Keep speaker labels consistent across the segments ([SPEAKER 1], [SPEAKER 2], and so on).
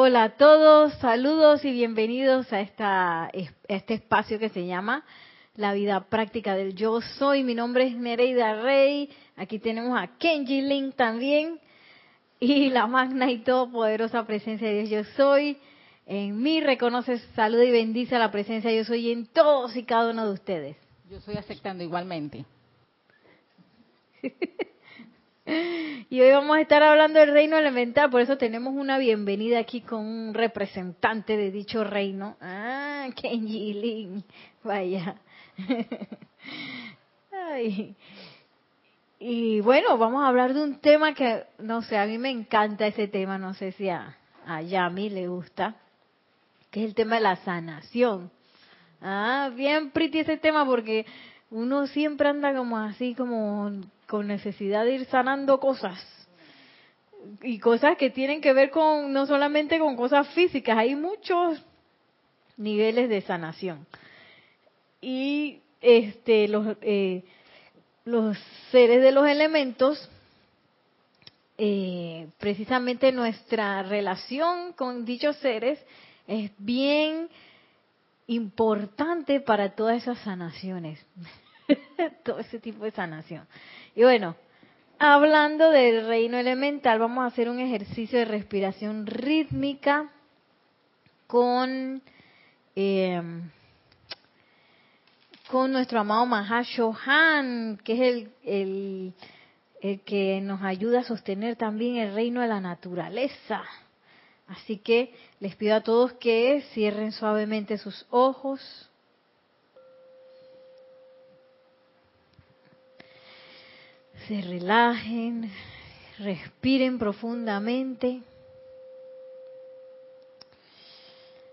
[SPEAKER 1] Hola a todos, saludos y bienvenidos a, esta, a este espacio que se llama La vida práctica del yo soy. Mi nombre es Nereida Rey, aquí tenemos a Kenji Link también y la magna y todopoderosa presencia de Dios yo soy. En mí reconoce, saluda y bendice a la presencia de yo soy en todos y cada uno de ustedes.
[SPEAKER 2] Yo estoy aceptando igualmente.
[SPEAKER 1] Y hoy vamos a estar hablando del reino elemental, por eso tenemos una bienvenida aquí con un representante de dicho reino. Ah, Kenji Lin, vaya. Ay. Y bueno, vamos a hablar de un tema que, no sé, a mí me encanta ese tema, no sé si a, a Yami le gusta, que es el tema de la sanación. Ah, bien pretty ese tema porque uno siempre anda como así, como con necesidad de ir sanando cosas. Y cosas que tienen que ver con, no solamente con cosas físicas, hay muchos niveles de sanación. Y este, los, eh, los seres de los elementos, eh, precisamente nuestra relación con dichos seres es bien importante para todas esas sanaciones, todo ese tipo de sanación. Y bueno, hablando del reino elemental, vamos a hacer un ejercicio de respiración rítmica con, eh, con nuestro amado Mahashohan, que es el, el que nos ayuda a sostener también el reino de la naturaleza. Así que les pido a todos que cierren suavemente sus ojos. Se relajen, respiren profundamente,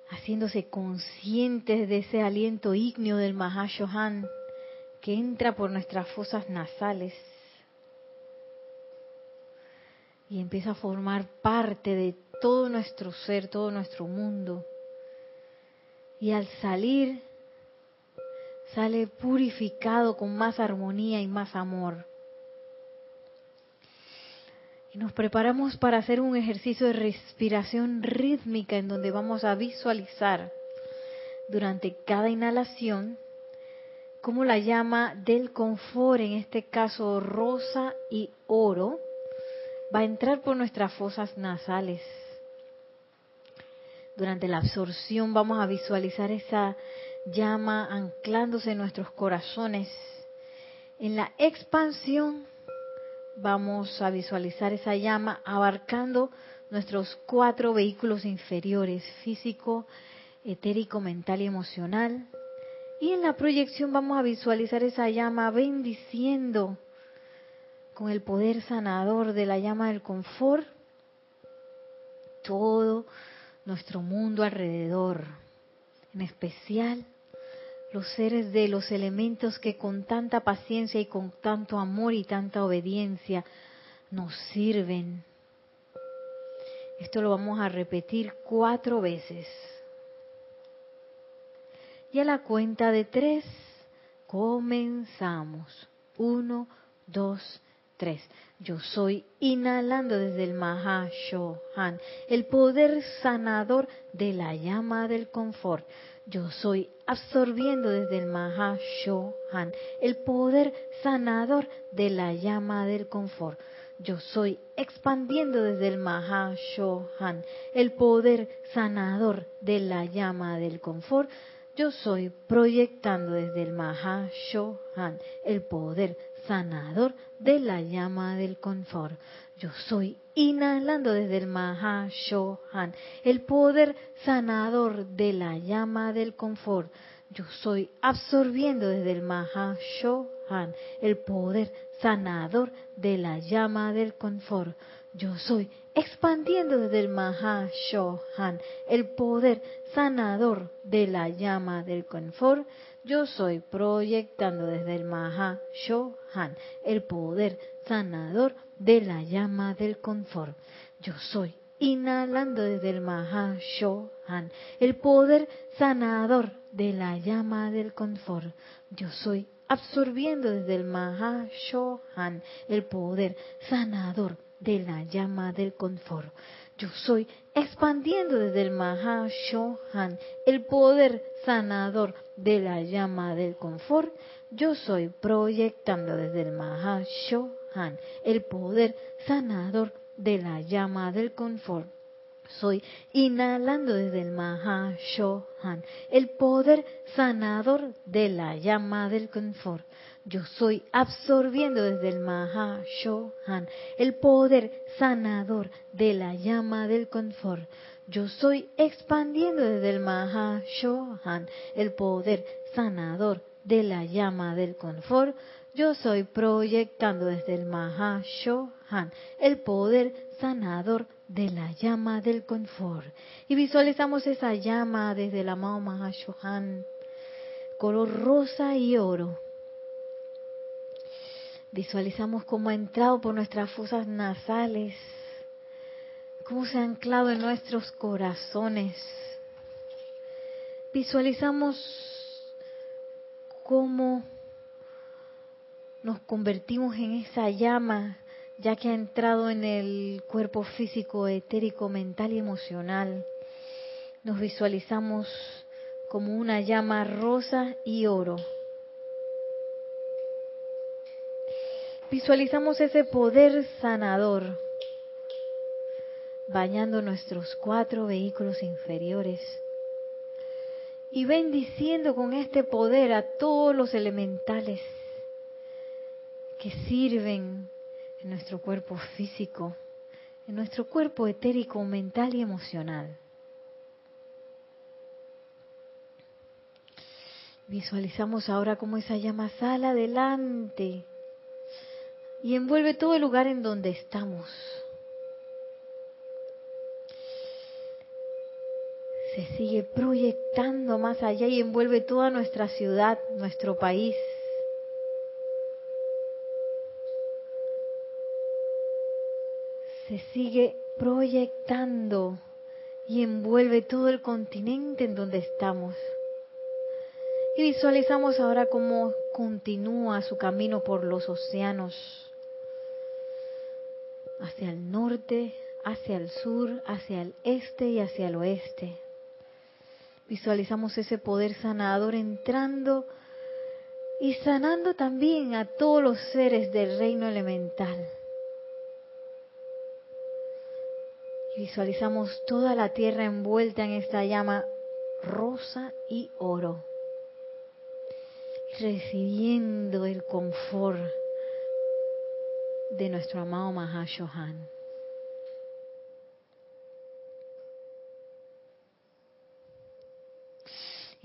[SPEAKER 1] haciéndose conscientes de ese aliento ígneo del Mahashohan que entra por nuestras fosas nasales y empieza a formar parte de todo nuestro ser, todo nuestro mundo. Y al salir, sale purificado con más armonía y más amor. Y nos preparamos para hacer un ejercicio de respiración rítmica en donde vamos a visualizar durante cada inhalación como la llama del confort, en este caso rosa y oro, va a entrar por nuestras fosas nasales durante la absorción vamos a visualizar esa llama anclándose en nuestros corazones. En la expansión vamos a visualizar esa llama abarcando nuestros cuatro vehículos inferiores, físico, etérico, mental y emocional. Y en la proyección vamos a visualizar esa llama bendiciendo con el poder sanador de la llama del confort todo nuestro mundo alrededor, en especial los seres de los elementos que con tanta paciencia y con tanto amor y tanta obediencia nos sirven. Esto lo vamos a repetir cuatro veces. Y a la cuenta de tres, comenzamos. Uno, dos, tres. Yo soy inhalando desde el Mahashohan, el poder sanador de la llama del confort. Yo soy absorbiendo desde el Mahashohan, el poder sanador de la llama del confort. Yo soy expandiendo desde el Mahashohan, el poder sanador de la llama del confort. Yo soy proyectando desde el Mahashohan, el poder sanador de la llama del confort. Yo soy inhalando desde el Mahashohan, el poder sanador de la llama del confort. Yo soy absorbiendo desde el Mahashohan, el poder sanador de la llama del confort. Yo soy expandiendo desde el Mahashohan, el poder sanador de la llama del confort. Yo soy proyectando desde el Mahashohan el poder sanador de la llama del confort. Yo soy inhalando desde el Mahashohan el poder sanador de la llama del confort. Yo soy absorbiendo desde el Mahashohan el poder sanador de la llama del confort. Yo soy expandiendo desde el Mahashohan el poder sanador de la llama del confort. Yo soy proyectando desde el Mahashohan el poder sanador de la llama del confort. Soy inhalando desde el Mahashohan el poder sanador de la llama del confort. Yo soy absorbiendo desde el Mahashohan el poder sanador de la llama del confort. Yo soy expandiendo desde el Mahashohan el poder sanador de la llama del confort. Yo soy proyectando desde el Mahashohan el poder sanador de la llama del confort. Y visualizamos esa llama desde el amado Mahashohan, color rosa y oro. Visualizamos cómo ha entrado por nuestras fosas nasales, cómo se ha anclado en nuestros corazones. Visualizamos cómo nos convertimos en esa llama ya que ha entrado en el cuerpo físico, etérico, mental y emocional. Nos visualizamos como una llama rosa y oro. Visualizamos ese poder sanador bañando nuestros cuatro vehículos inferiores y bendiciendo con este poder a todos los elementales que sirven en nuestro cuerpo físico, en nuestro cuerpo etérico, mental y emocional. Visualizamos ahora cómo esa llama sale adelante y envuelve todo el lugar en donde estamos. Se sigue proyectando más allá y envuelve toda nuestra ciudad, nuestro país, se sigue proyectando y envuelve todo el continente en donde estamos. Y visualizamos ahora cómo continúa su camino por los océanos, hacia el norte, hacia el sur, hacia el este y hacia el oeste. Visualizamos ese poder sanador entrando y sanando también a todos los seres del reino elemental. Visualizamos toda la tierra envuelta en esta llama rosa y oro, recibiendo el confort de nuestro amado Mahashohan.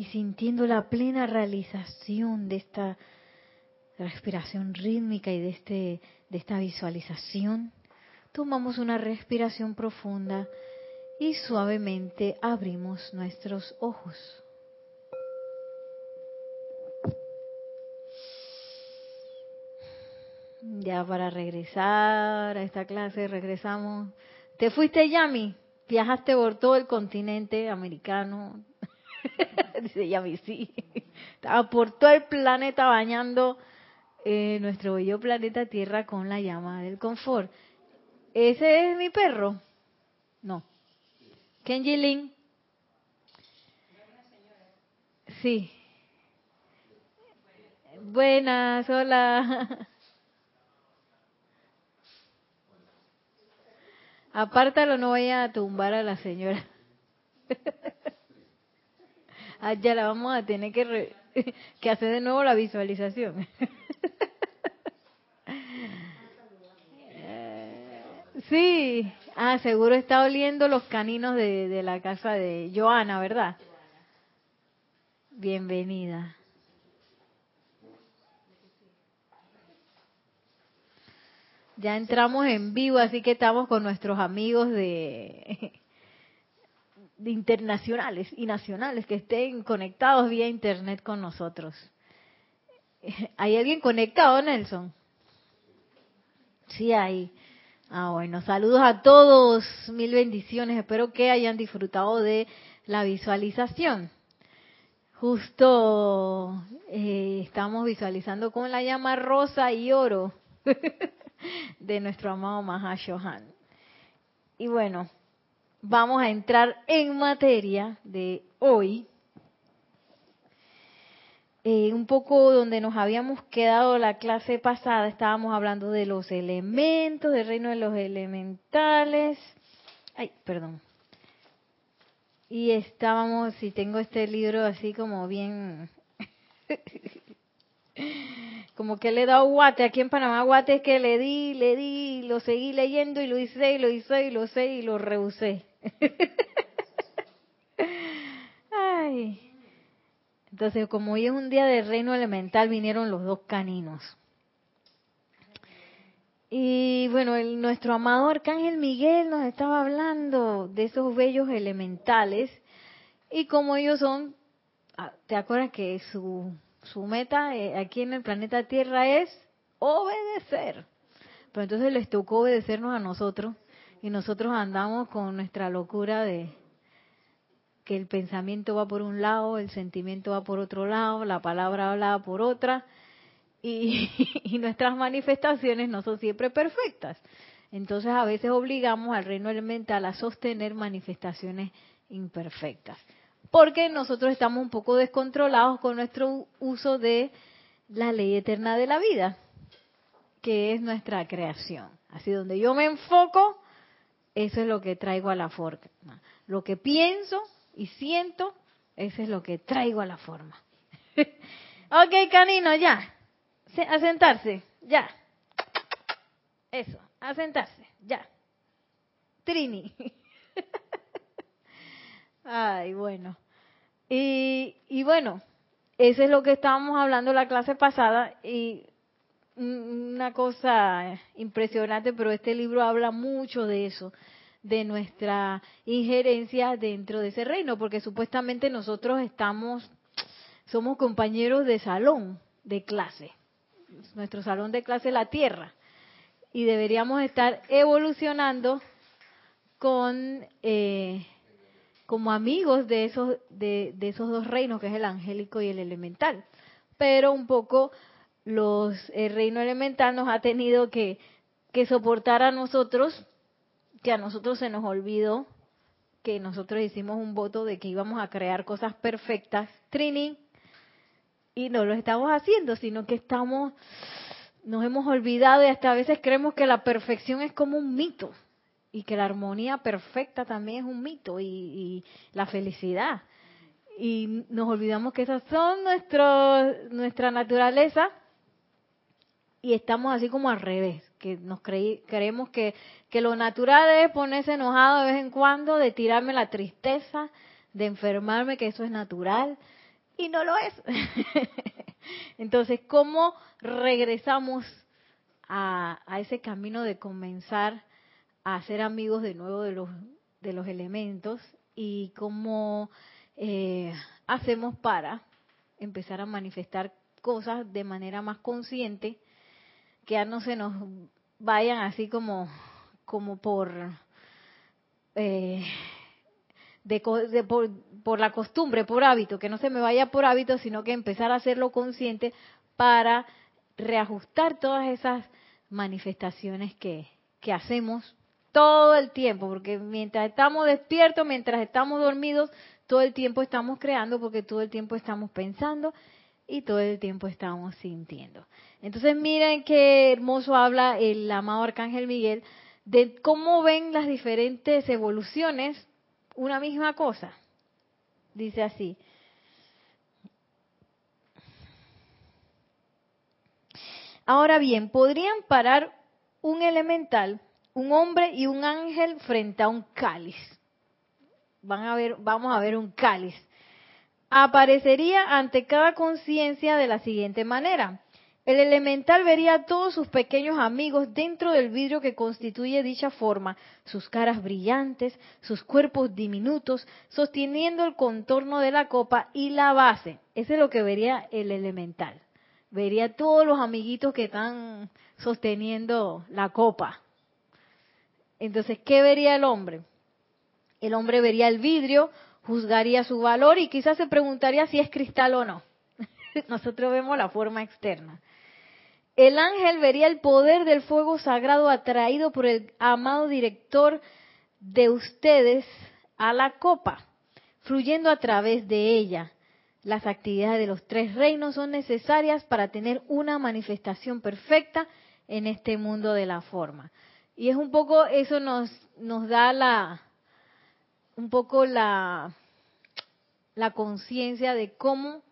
[SPEAKER 1] Y sintiendo la plena realización de esta respiración rítmica y de, este, de esta visualización, tomamos una respiración profunda y suavemente abrimos nuestros ojos. Ya para regresar a esta clase, regresamos. ¿Te fuiste, Yami? Viajaste por todo el continente americano. Dice Yami, sí. Estaba por todo el planeta bañando eh, nuestro bello planeta Tierra con la llama del confort. ¿Ese es mi perro? No. Kenji. Sí. Buenas, hola. Apártalo, no vaya a tumbar a la señora. ah, ya la vamos a tener que, que hacer de nuevo la visualización. Sí, ah, seguro está oliendo los caninos de, la casa de Joana, ¿verdad? Bienvenida. Ya entramos en vivo, así que estamos con nuestros amigos de, de internacionales y nacionales que estén conectados vía internet con nosotros. ¿Hay alguien conectado, Nelson? Sí, hay. Ah, bueno, saludos a todos, mil bendiciones. Espero que hayan disfrutado de la visualización. Justo eh, estamos visualizando con la llama rosa y oro de nuestro amado Mahashohan. Y bueno, vamos a entrar en materia de hoy. Eh, un poco donde nos habíamos quedado la clase pasada, estábamos hablando de los elementos, del reino de los elementales. Ay, perdón. Y estábamos, si tengo este libro así como bien como que le he dado guate, aquí en Panamá guate es que le di, le di, lo seguí leyendo y lo hice y lo hice y lo sé y lo rehusé. Ay. Entonces, como hoy es un día de reino elemental, vinieron los dos caninos. Y bueno, el, nuestro amado Arcángel Miguel nos estaba hablando de esos bellos elementales y como ellos son, ah, ¿te acuerdas que su su meta eh, aquí en el planeta Tierra es obedecer. Pero entonces les tocó obedecernos a nosotros y nosotros andamos con nuestra locura de que el pensamiento va por un lado, el sentimiento va por otro lado, la palabra hablada por otra y, y nuestras manifestaciones no son siempre perfectas. Entonces a veces obligamos al reino elemental a sostener manifestaciones imperfectas porque nosotros estamos un poco descontrolados con nuestro uso de la ley eterna de la vida, que es nuestra creación. Así donde yo me enfoco, eso es lo que traigo a la forma. Lo que pienso y siento, eso es lo que traigo a la forma. ok, canino, ya. A sentarse, ya. Eso, a sentarse, ya. Trini. Ay, bueno. Y, y bueno, eso es lo que estábamos hablando la clase pasada y una cosa impresionante, pero este libro habla mucho de eso, de nuestra injerencia dentro de ese reino, porque supuestamente nosotros estamos, somos compañeros de salón, de clase, nuestro salón de clase la Tierra, y deberíamos estar evolucionando con eh, como amigos de esos, de, esos dos reinos, que es el angélico y el elemental. Pero un poco los, el reino elemental nos ha tenido que, que soportar a nosotros, que a nosotros se nos olvidó que nosotros hicimos un voto de que íbamos a crear cosas perfectas, Trini, y no lo estamos haciendo, sino que estamos, nos hemos olvidado y hasta a veces creemos que la perfección es como un mito y que la armonía perfecta también es un mito y, la felicidad. Y nos olvidamos que esas son nuestro, nuestra naturaleza y estamos así como al revés, que nos creemos que, que lo natural es ponerse enojado de vez en cuando, de tirarme la tristeza, de enfermarme, que eso es natural y no lo es. Entonces, ¿cómo regresamos a, a ese camino de comenzar a ser amigos de nuevo de los, de los elementos y cómo eh, hacemos para empezar a manifestar cosas de manera más consciente, que ya no se nos vayan así como, como por, eh, de, por, por la costumbre, por hábito, que no se me vaya por hábito, sino que empezar a hacerlo consciente para reajustar todas esas manifestaciones que, que hacemos todo el tiempo, porque mientras estamos despiertos, mientras estamos dormidos, todo el tiempo estamos creando, porque todo el tiempo estamos pensando y todo el tiempo estamos sintiendo. Entonces miren qué hermoso habla el amado Arcángel Miguel de cómo ven las diferentes evoluciones una misma cosa. Dice así. Ahora bien, podrían parar un elemental un hombre y un ángel frente a un cáliz. Van a ver, vamos a ver un cáliz. Aparecería ante cada conciencia de la siguiente manera. El elemental vería a todos sus pequeños amigos dentro del vidrio que constituye dicha forma, sus caras brillantes, sus cuerpos diminutos, sosteniendo el contorno de la copa y la base. Ese es lo que vería el elemental. Vería todos los amiguitos que están sosteniendo la copa. Entonces, ¿qué vería el hombre? El hombre vería el vidrio, juzgaría su valor y quizás se preguntaría si es cristal o no. Nosotros vemos la forma externa. El ángel vería el poder del fuego sagrado atraído por el amado director de ustedes a la copa, fluyendo a través de ella. Las actividades de los tres reinos son necesarias para tener una manifestación perfecta en este mundo de la forma. Y es un poco, eso nos, nos da la, un poco la, la conciencia de cómo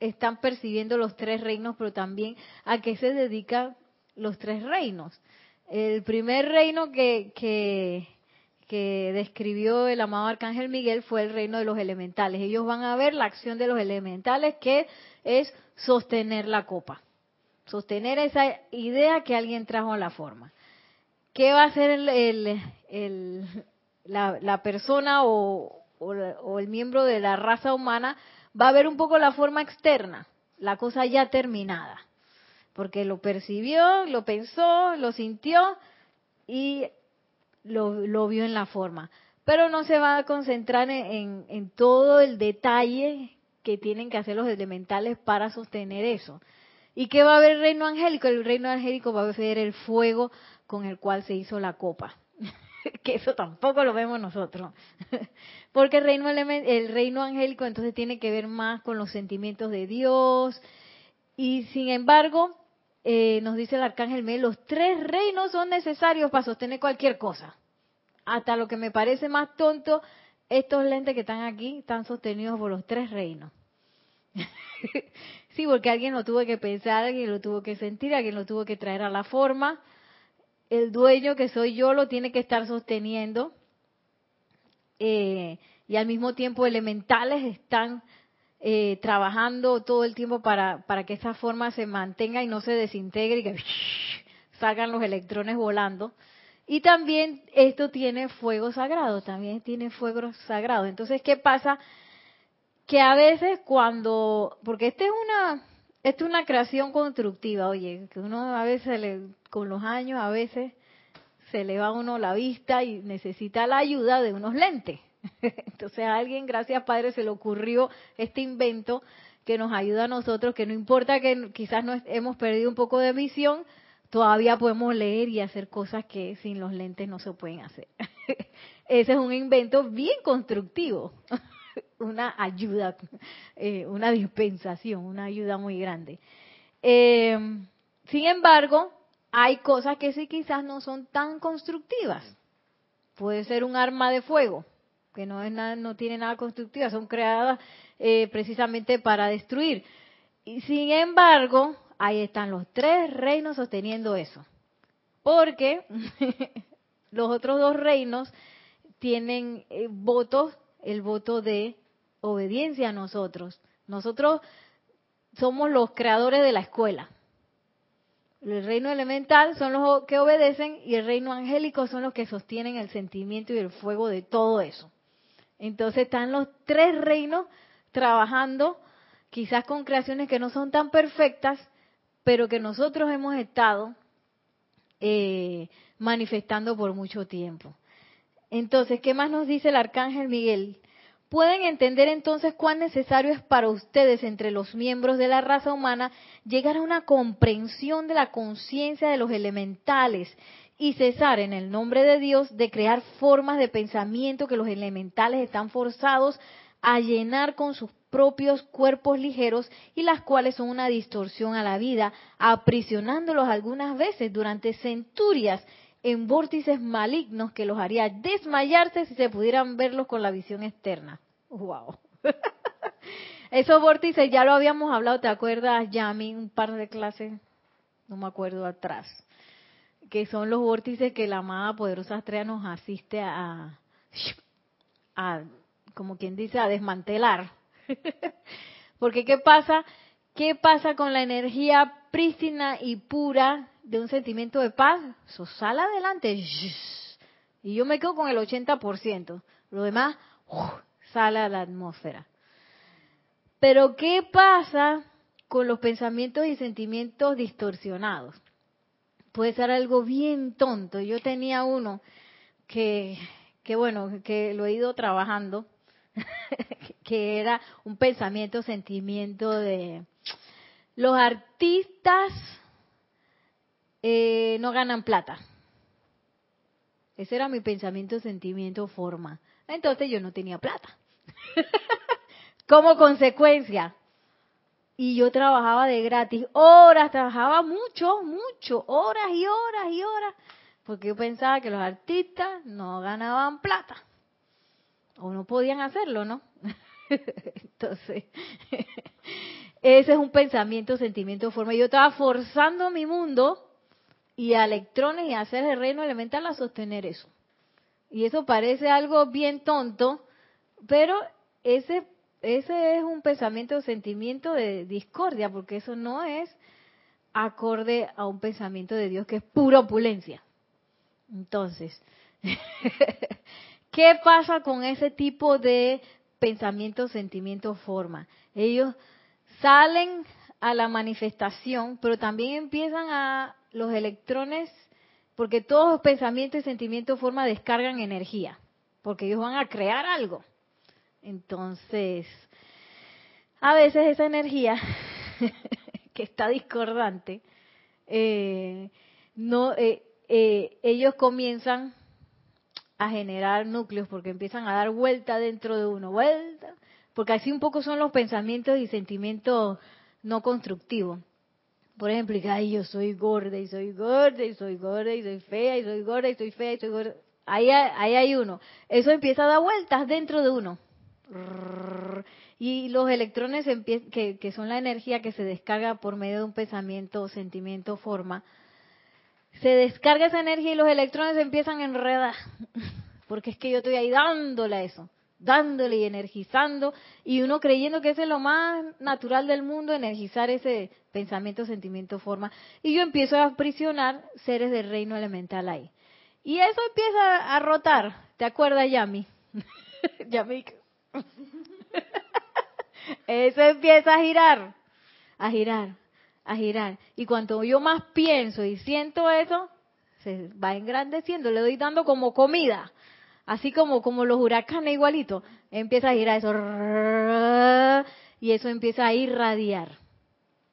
[SPEAKER 1] están percibiendo los tres reinos, pero también a qué se dedican los tres reinos. El primer reino que, que, que describió el amado Arcángel Miguel fue el reino de los elementales. Ellos van a ver la acción de los elementales que es sostener la copa, sostener esa idea que alguien trajo a la forma. ¿Qué va a hacer el, el, la, persona o, el miembro de la raza humana? va a ver un poco la forma externa, la cosa ya terminada, porque lo percibió, lo pensó, lo sintió y lo, vio en la forma. Pero no se va a concentrar en, todo el detalle que tienen que hacer los elementales para sostener eso. ¿Y qué va a ver el reino angélico? El reino angélico va a ver el fuego con el cual se hizo la copa. que eso tampoco lo vemos nosotros. Porque el reino, el reino angélico entonces tiene que ver más con los sentimientos de Dios. Y sin embargo, eh, nos dice el arcángel Mel, los tres reinos son necesarios para sostener cualquier cosa. Hasta lo que me parece más tonto, estos lentes que están aquí están sostenidos por los tres reinos. sí, porque alguien lo tuvo que pensar, alguien lo tuvo que sentir, alguien lo tuvo que traer a la forma el dueño que soy yo lo tiene que estar sosteniendo eh, y al mismo tiempo elementales están eh, trabajando todo el tiempo para, para que esa forma se mantenga y no se desintegre y que salgan los electrones volando. Y también esto tiene fuego sagrado, también tiene fuego sagrado. Entonces, ¿qué pasa? Que a veces cuando, porque esta es una, esta es una creación constructiva, oye, que uno a veces le, con los años a veces se le va a uno la vista y necesita la ayuda de unos lentes. Entonces a alguien, gracias Padre, se le ocurrió este invento que nos ayuda a nosotros, que no importa que quizás nos hemos perdido un poco de visión, todavía podemos leer y hacer cosas que sin los lentes no se pueden hacer. Ese es un invento bien constructivo, una ayuda, eh, una dispensación, una ayuda muy grande. Eh, sin embargo, hay cosas que sí quizás no son tan constructivas. Puede ser un arma de fuego, que no, es nada, no tiene nada constructiva, son creadas eh, precisamente para destruir. Y sin embargo, ahí están los tres reinos sosteniendo eso. Porque los otros dos reinos tienen eh, votos, el voto de obediencia a nosotros. Nosotros somos los creadores de la escuela. El reino elemental son los que obedecen y el reino angélico son los que sostienen el sentimiento y el fuego de todo eso. Entonces están los tres reinos trabajando, quizás con creaciones que no son tan perfectas, pero que nosotros hemos estado eh, manifestando por mucho tiempo. Entonces, ¿qué más nos dice el arcángel Miguel? Pueden entender entonces cuán necesario es para ustedes, entre los miembros de la raza humana, llegar a una comprensión de la conciencia de los elementales y cesar en el nombre de Dios de crear formas de pensamiento que los elementales están forzados a llenar con sus propios cuerpos ligeros y las cuales son una distorsión a la vida, aprisionándolos algunas veces durante centurias en vórtices malignos que los haría desmayarse si se pudieran verlos con la visión externa. ¡Wow! Esos vórtices ya lo habíamos hablado, ¿te acuerdas, Yami? Un par de clases, no me acuerdo atrás, que son los vórtices que la amada poderosa estrella nos asiste a, a como quien dice, a desmantelar. Porque ¿qué pasa? ¿Qué pasa con la energía prístina y pura de un sentimiento de paz, eso sale adelante. Y yo me quedo con el 80%. Lo demás sale a la atmósfera. Pero ¿qué pasa con los pensamientos y sentimientos distorsionados? Puede ser algo bien tonto. Yo tenía uno que, que bueno, que lo he ido trabajando, que era un pensamiento, sentimiento de los artistas eh, no ganan plata. Ese era mi pensamiento, sentimiento, forma. Entonces yo no tenía plata. Como consecuencia. Y yo trabajaba de gratis, horas, trabajaba mucho, mucho, horas y horas y horas, porque yo pensaba que los artistas no ganaban plata. O no podían hacerlo, ¿no? Entonces, ese es un pensamiento, sentimiento, forma. Yo estaba forzando mi mundo y a electrones y hacer el reino elemental a sostener eso. Y eso parece algo bien tonto, pero ese, ese es un pensamiento o sentimiento de discordia, porque eso no es acorde a un pensamiento de Dios que es pura opulencia. Entonces, ¿qué pasa con ese tipo de pensamiento, sentimiento, forma? Ellos salen a la manifestación, pero también empiezan a los electrones, porque todos los pensamientos y sentimientos forma descargan energía, porque ellos van a crear algo. Entonces, a veces esa energía que está discordante, eh, no, eh, eh, ellos comienzan a generar núcleos porque empiezan a dar vuelta dentro de uno, vuelta, porque así un poco son los pensamientos y sentimientos no constructivos. Por ejemplo, que ay, yo soy gorda y soy gorda y soy gorda y soy fea y soy gorda y soy fea y soy gorda. Ahí, ahí hay uno. Eso empieza a dar vueltas dentro de uno. Y los electrones, que, que son la energía que se descarga por medio de un pensamiento, sentimiento, forma, se descarga esa energía y los electrones empiezan a enredar. Porque es que yo estoy ahí dándole a eso dándole y energizando, y uno creyendo que es lo más natural del mundo, energizar ese pensamiento, sentimiento, forma. Y yo empiezo a aprisionar seres del reino elemental ahí. Y eso empieza a rotar. ¿Te acuerdas, Yami? Yami. eso empieza a girar, a girar, a girar. Y cuanto yo más pienso y siento eso, se va engrandeciendo, le doy dando como comida así como, como los huracanes igualito, empieza a girar eso y eso empieza a irradiar.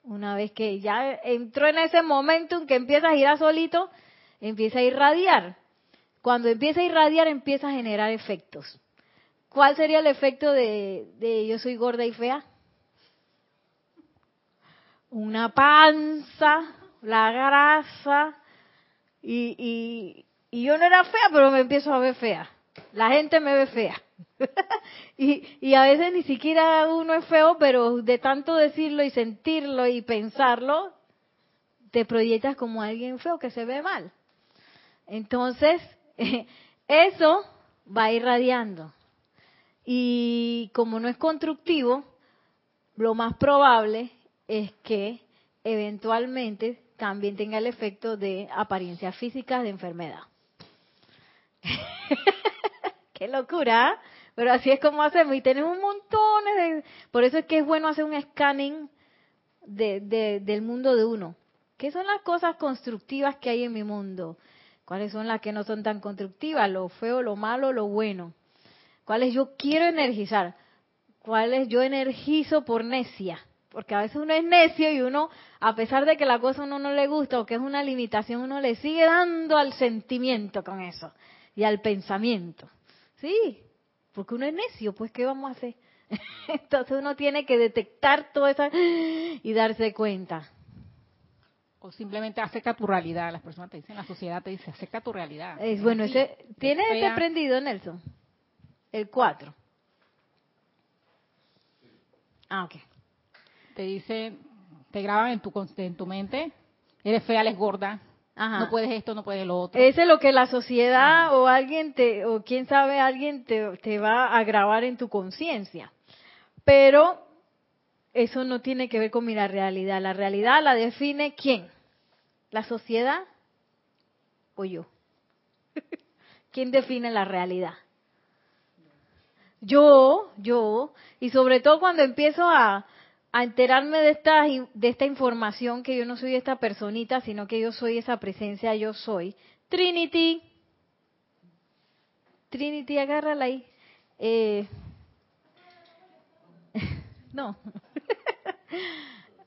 [SPEAKER 1] Una vez que ya entró en ese momento en que empieza a girar solito, empieza a irradiar. Cuando empieza a irradiar, empieza a generar efectos. ¿Cuál sería el efecto de, de yo soy gorda y fea? Una panza, la grasa, y, y, y yo no era fea, pero me empiezo a ver fea. La gente me ve fea. y, y a veces ni siquiera uno es feo, pero de tanto decirlo y sentirlo y pensarlo, te proyectas como alguien feo que se ve mal. Entonces, eso va irradiando. Y como no es constructivo, lo más probable es que eventualmente también tenga el efecto de apariencias físicas de enfermedad. Qué locura. Pero así es como hacemos y tenemos un montón de... Por eso es que es bueno hacer un scanning de, del mundo de uno. ¿Qué son las cosas constructivas que hay en mi mundo? ¿Cuáles son las que no son tan constructivas? Lo feo, lo malo, lo bueno. ¿Cuáles yo quiero energizar? ¿Cuáles yo energizo por necia? Porque a veces uno es necio y uno, a pesar de que la cosa a uno no le gusta o que es una limitación, uno le sigue dando al sentimiento con eso y al pensamiento. Sí, porque uno es necio, pues ¿qué vamos a hacer? Entonces uno tiene que detectar todo eso y darse cuenta.
[SPEAKER 2] O simplemente acepta tu realidad. Las personas te dicen, la sociedad te dice, acepta tu realidad.
[SPEAKER 1] Es, bueno, ese, ¿tienes este prendido, Nelson? El 4. Ah, ok.
[SPEAKER 2] Te dice, te graban en tu, en tu mente, eres fea, eres gorda, no puedes esto, no puedes lo otro.
[SPEAKER 1] Ese es lo que la sociedad o alguien te, o quién sabe, alguien te, te va a grabar en tu conciencia. Pero eso no tiene que ver con mi realidad. La realidad la define quién? ¿La sociedad o yo? ¿Quién define la realidad? Yo, yo, y sobre todo cuando empiezo a, a enterarme de esta, de esta información que yo no soy esta personita, sino que yo soy esa presencia, yo soy. Trinity. Trinity, agárrala ahí. Eh, no.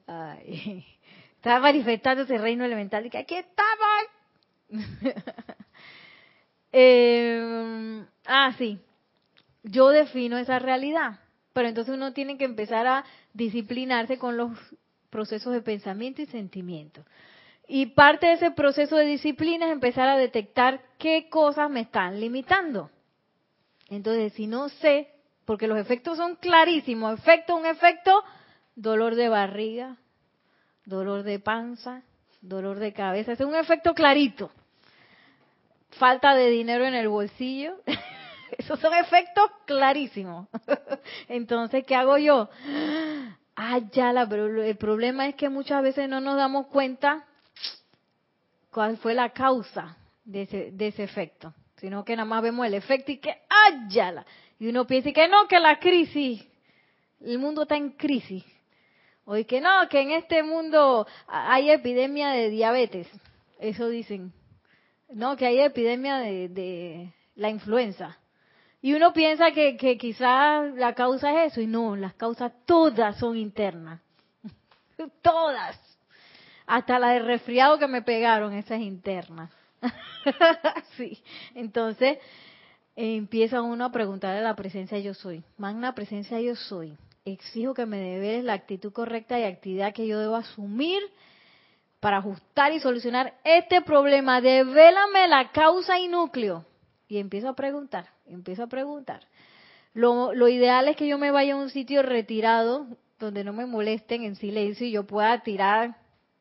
[SPEAKER 1] Estaba manifestando ese reino elemental y que aquí estamos. Eh, ah, sí. Yo defino esa realidad. Pero entonces uno tiene que empezar a disciplinarse con los procesos de pensamiento y sentimiento. Y parte de ese proceso de disciplina es empezar a detectar qué cosas me están limitando. Entonces, si no sé, porque los efectos son clarísimos, efecto, un efecto, dolor de barriga, dolor de panza, dolor de cabeza, es un efecto clarito. Falta de dinero en el bolsillo, esos son efectos clarísimos. Entonces, ¿qué hago yo? Ah, ya, la, el problema es que muchas veces no nos damos cuenta cuál fue la causa de ese, de ese efecto, sino que nada más vemos el efecto y que, ah, ya, y uno piensa que no, que la crisis, el mundo está en crisis. O que no, que en este mundo hay epidemia de diabetes. Eso dicen. No, que hay epidemia de, de la influenza. Y uno piensa que, que quizás la causa es eso, y no, las causas todas son internas. todas. Hasta la de resfriado que me pegaron, esa es interna. sí. Entonces, empieza uno a preguntarle la presencia yo soy. Magna presencia yo soy. Exijo que me deberes la actitud correcta y actividad que yo debo asumir para ajustar y solucionar este problema. Devélame la causa y núcleo. Y empiezo a preguntar empiezo a preguntar. Lo, ideal es que yo me vaya a un sitio retirado donde no me molesten en silencio y yo pueda tirar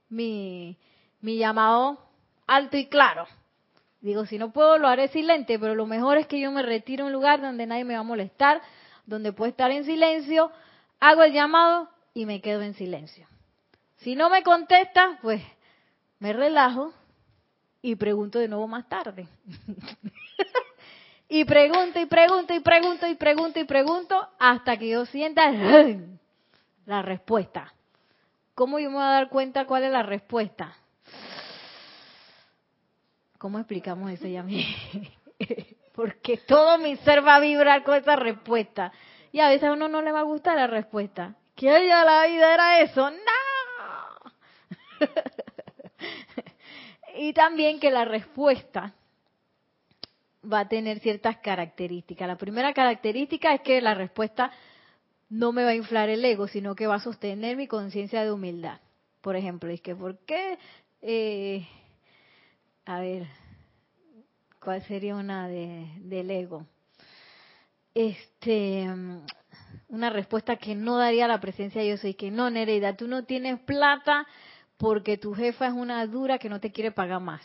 [SPEAKER 1] mi, mi llamado alto y claro. Digo, si no puedo, lo haré silente, pero lo mejor es que yo me retire a un lugar donde nadie me va a molestar, donde puedo estar en silencio, hago el llamado y me quedo en silencio. Si no me contesta, pues me relajo y pregunto de nuevo más tarde. Y pregunto y pregunto y pregunto y pregunto y pregunto hasta que yo sienta la respuesta. ¿Cómo yo me voy a dar cuenta cuál es la respuesta? ¿Cómo explicamos eso ya mí? Porque todo mi ser va a vibrar con esa respuesta. Y a veces a uno no le va a gustar la respuesta. ¿Qué ya la vida era eso? ¡No! y también que la respuesta va a tener ciertas características. La primera característica es que la respuesta no me va a inflar el ego, sino que va a sostener mi conciencia de humildad. Por ejemplo, es que ¿por qué? Eh, a ver, ¿cuál sería una de, del ego? Este, una respuesta que no daría la presencia de yo soy que no, Nereida, tú no tienes plata porque tu jefa es una dura que no te quiere pagar más.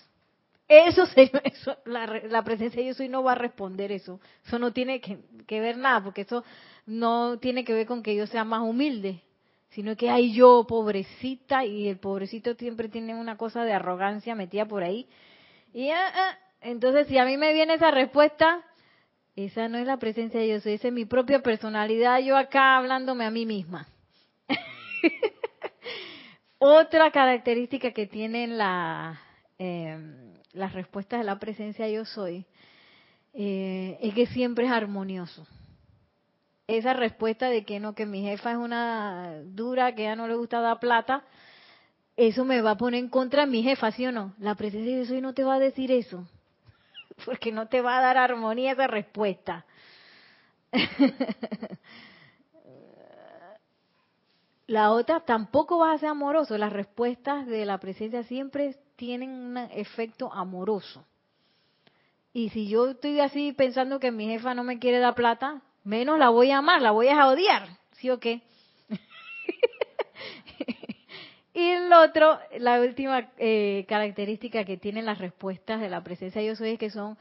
[SPEAKER 1] Eso, eso la, presencia de yo soy no va a responder eso. Eso no tiene que, ver nada, porque eso no tiene que ver con que yo sea más humilde, sino que hay yo pobrecita y el pobrecito siempre tiene una cosa de arrogancia metida por ahí. Y ah, ah, entonces si a mí me viene esa respuesta, esa no es la presencia de yo soy, esa es mi propia personalidad, yo acá hablándome a mí misma. Otra característica que tienen la eh, las respuestas de la presencia yo soy, eh, es que siempre es armonioso. Esa respuesta de que no, que mi jefa es una dura, que ya no le gusta dar plata, eso me va a poner en contra de mi jefa, ¿sí o no? La presencia yo soy no te va a decir eso, porque no te va a dar armonía esa respuesta. La otra, tampoco vas a ser amoroso. Las respuestas de la presencia siempre tienen un efecto amoroso. Y si yo estoy así pensando que mi jefa no me quiere dar plata, menos la voy a amar, la voy a odiar, ¿sí o qué? y el otro, la última eh, característica que tienen las respuestas de la presencia de yo soy es que son,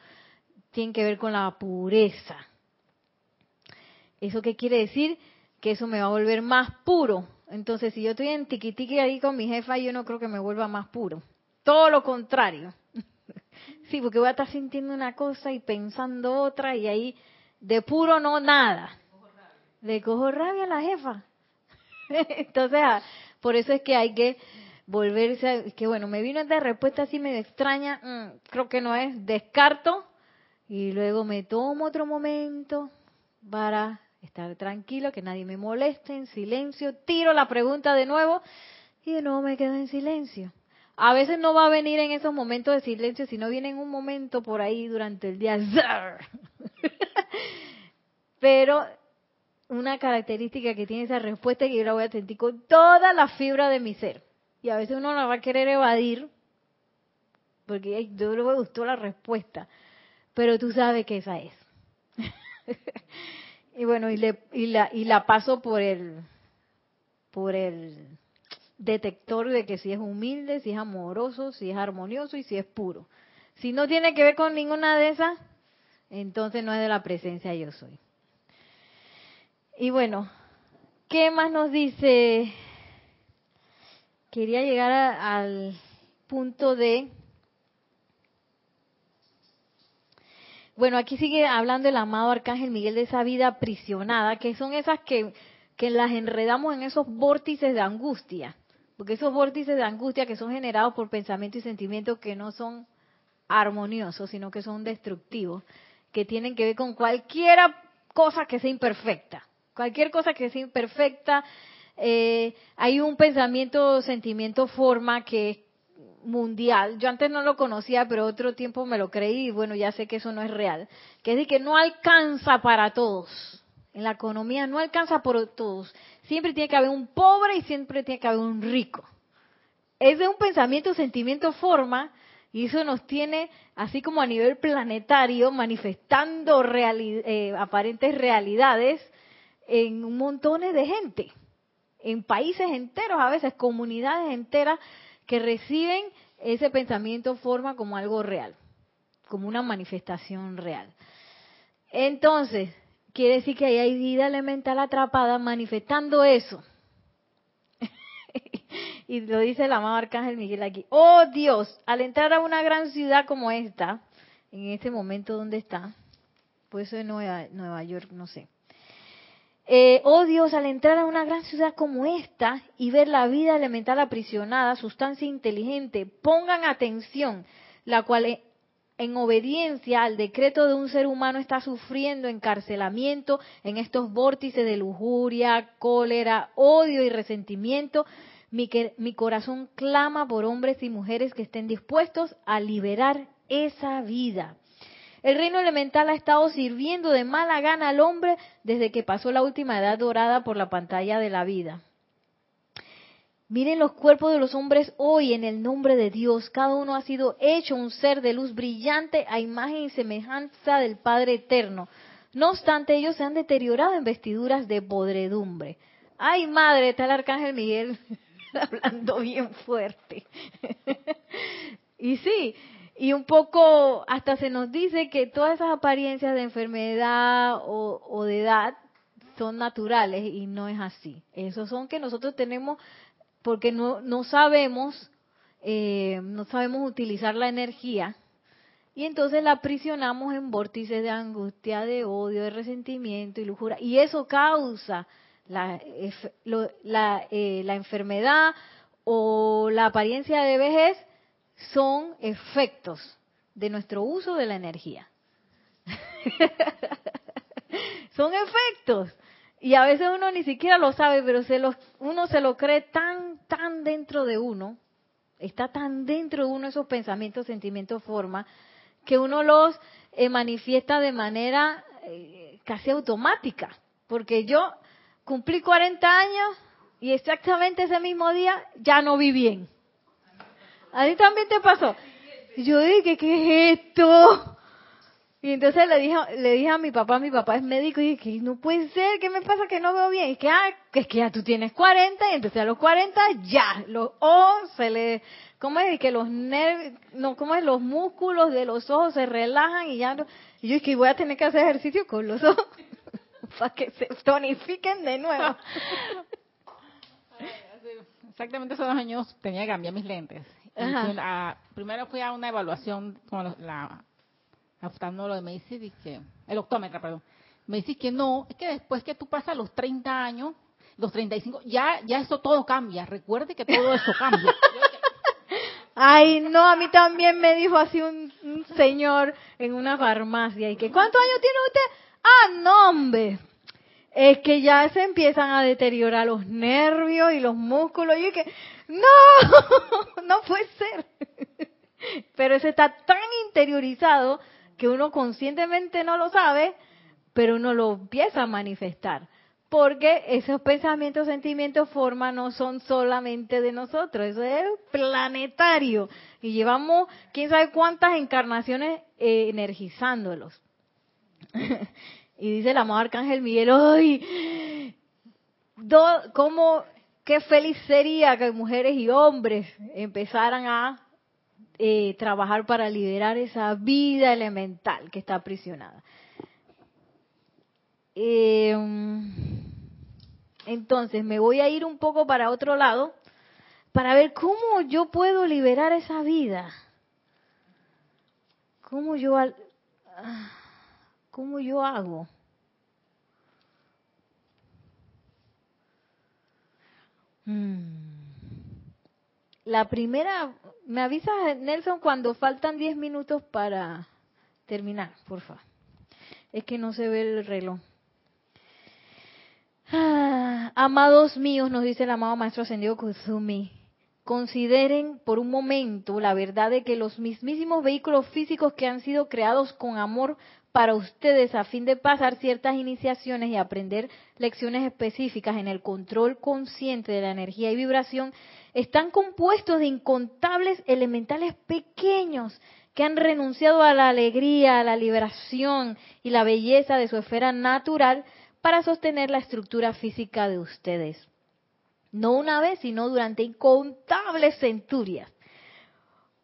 [SPEAKER 1] tienen que ver con la pureza. ¿Eso qué quiere decir? Que eso me va a volver más puro. Entonces, si yo estoy en tiquitiqui ahí con mi jefa, yo no creo que me vuelva más puro. Todo lo contrario. Sí, porque voy a estar sintiendo una cosa y pensando otra y ahí de puro no nada. Le cojo rabia a la jefa. Entonces, ah, por eso es que hay que volverse, que bueno, me vino esta respuesta así me extraña, mm, creo que no es, descarto y luego me tomo otro momento para estar tranquilo, que nadie me moleste, en silencio, tiro la pregunta de nuevo y de nuevo me quedo en silencio A veces no va a venir en esos momentos de silencio, sino viene en un momento por ahí durante el día. Pero una característica que tiene esa respuesta es que yo la voy a sentir con toda la fibra de mi ser. Y a veces uno la va a querer evadir porque yo me gustó la respuesta. Pero tú sabes que esa es. y bueno, y, le, y, la, y la paso por el, por el detector de que si es humilde, si es amoroso, si es armonioso y si es puro. Si no tiene que ver con ninguna de esas, entonces no es de la presencia yo soy. Y bueno, ¿qué más nos dice? Quería llegar al punto de... Bueno, aquí sigue hablando el amado Arcángel Miguel de esa vida aprisionada, que son esas que, que las enredamos en esos vórtices de angustia porque esos vórtices de angustia que son generados por pensamientos y sentimientos que no son armoniosos, sino que son destructivos, que tienen que ver con cualquier cosa que sea imperfecta. Cualquier cosa que sea imperfecta, eh, hay un pensamiento, sentimiento, forma que es mundial. Yo antes no lo conocía, pero otro tiempo me lo creí y bueno, ya sé que eso no es real. Que es de que no alcanza para todos. En la economía no alcanza por todos. Siempre tiene que haber un pobre y siempre tiene que haber un rico. Es de un pensamiento, sentimiento, forma, y eso nos tiene, así como a nivel planetario, manifestando eh, aparentes realidades en montón de gente, en países enteros, a veces comunidades enteras que reciben ese pensamiento, forma como algo real, como una manifestación real. Entonces, quiere decir que ahí hay vida elemental atrapada manifestando eso. y lo dice el amado Arcángel Miguel aquí. Oh Dios, al entrar a una gran ciudad como esta, en este momento donde está, pues eso es Nueva, Nueva York, no sé. Eh, oh Dios, al entrar a una gran ciudad como esta y ver la vida elemental aprisionada, sustancia inteligente, pongan atención, la cual en obediencia al decreto de un ser humano está sufriendo encarcelamiento en estos vórtices de lujuria, cólera, odio y resentimiento, mi, mi, corazón clama por hombres y mujeres que estén dispuestos a liberar esa vida. El reino elemental ha estado sirviendo de mala gana al hombre desde que pasó la última edad dorada por la pantalla de la vida. Miren los cuerpos de los hombres hoy en el nombre de Dios. Cada uno ha sido hecho un ser de luz brillante a imagen y semejanza del Padre Eterno. No obstante, ellos se han deteriorado en vestiduras de podredumbre. Ay, madre, está el arcángel Miguel hablando bien fuerte. y sí, y un poco hasta se nos dice que todas esas apariencias de enfermedad o, o de edad son naturales y no es así. Esos son que nosotros tenemos porque no, no sabemos, eh, no sabemos utilizar la energía y entonces la aprisionamos en vórtices de angustia, de odio, de resentimiento y lujuria. Y eso causa la, la, eh, la enfermedad o la apariencia de vejez son efectos de nuestro uso de la energía. son efectos. Y a veces uno ni siquiera lo sabe, pero se uno se lo cree tan, tan dentro de uno, está tan dentro de uno esos pensamientos, sentimientos, formas, que uno los eh, manifiesta de manera eh, casi automática. Porque yo cumplí 40 años y exactamente ese mismo día ya no vi bien. ¿A ti también te pasó? Yo dije, ¿qué es esto? Y entonces le dije, le dije a mi papá, mi papá es médico, y dije, no puede ser, ¿qué me pasa que no veo bien? Y que, ah, es que ya tú tienes 40, y entonces a los 40 ya, los ojos se le, ¿cómo es? Que los nervios, no, ¿cómo es? Los músculos de los ojos se relajan y ya no, y yo es que voy a tener que hacer ejercicio con los ojos para que se tonifiquen de nuevo.
[SPEAKER 2] Exactamente hace dos años tenía que cambiar mis lentes. primero fui a una evaluación con la lo me dice, que, el optómetra, perdón, me dice que no, es que después que tú pasas los 30 años, los 35, ya, ya eso todo cambia, recuerde que todo eso cambia.
[SPEAKER 1] Ay, no, a mí también me dijo así un, señor en una farmacia, y que, ¿cuántos años tiene usted? Ah, no, hombre. es que ya se empiezan a deteriorar los nervios y los músculos. Y es que, no, no puede ser. Pero ese está tan interiorizado que uno conscientemente no lo sabe, pero uno lo empieza a manifestar. Porque esos pensamientos, sentimientos, formas no son solamente de nosotros, eso es planetario. Y llevamos quién sabe cuántas encarnaciones eh, energizándolos. y dice el amado Arcángel Miguel, ¡ay! ¿Cómo, qué feliz sería que mujeres y hombres empezaran a eh, trabajar para liberar esa vida elemental que está aprisionada. Em, entonces, me voy a ir un poco para otro lado para ver cómo yo puedo liberar esa vida. ¿Cómo yo, cómo yo hago? Hmm. La primera me avisas, Nelson, cuando faltan 10 minutos para terminar, por favor. Es que no se ve el reloj. Ah, amados míos, nos dice el amado Maestro Ascendido Kuzumi, consideren por un momento la verdad de que los mismísimos vehículos físicos que han sido creados con amor para ustedes a fin de pasar ciertas iniciaciones y aprender lecciones específicas en el control consciente de la energía y vibración, están compuestos de incontables elementales pequeños que han renunciado a la alegría, a la liberación y la belleza de su esfera natural para sostener la estructura física de ustedes. No una vez, sino durante incontables centurias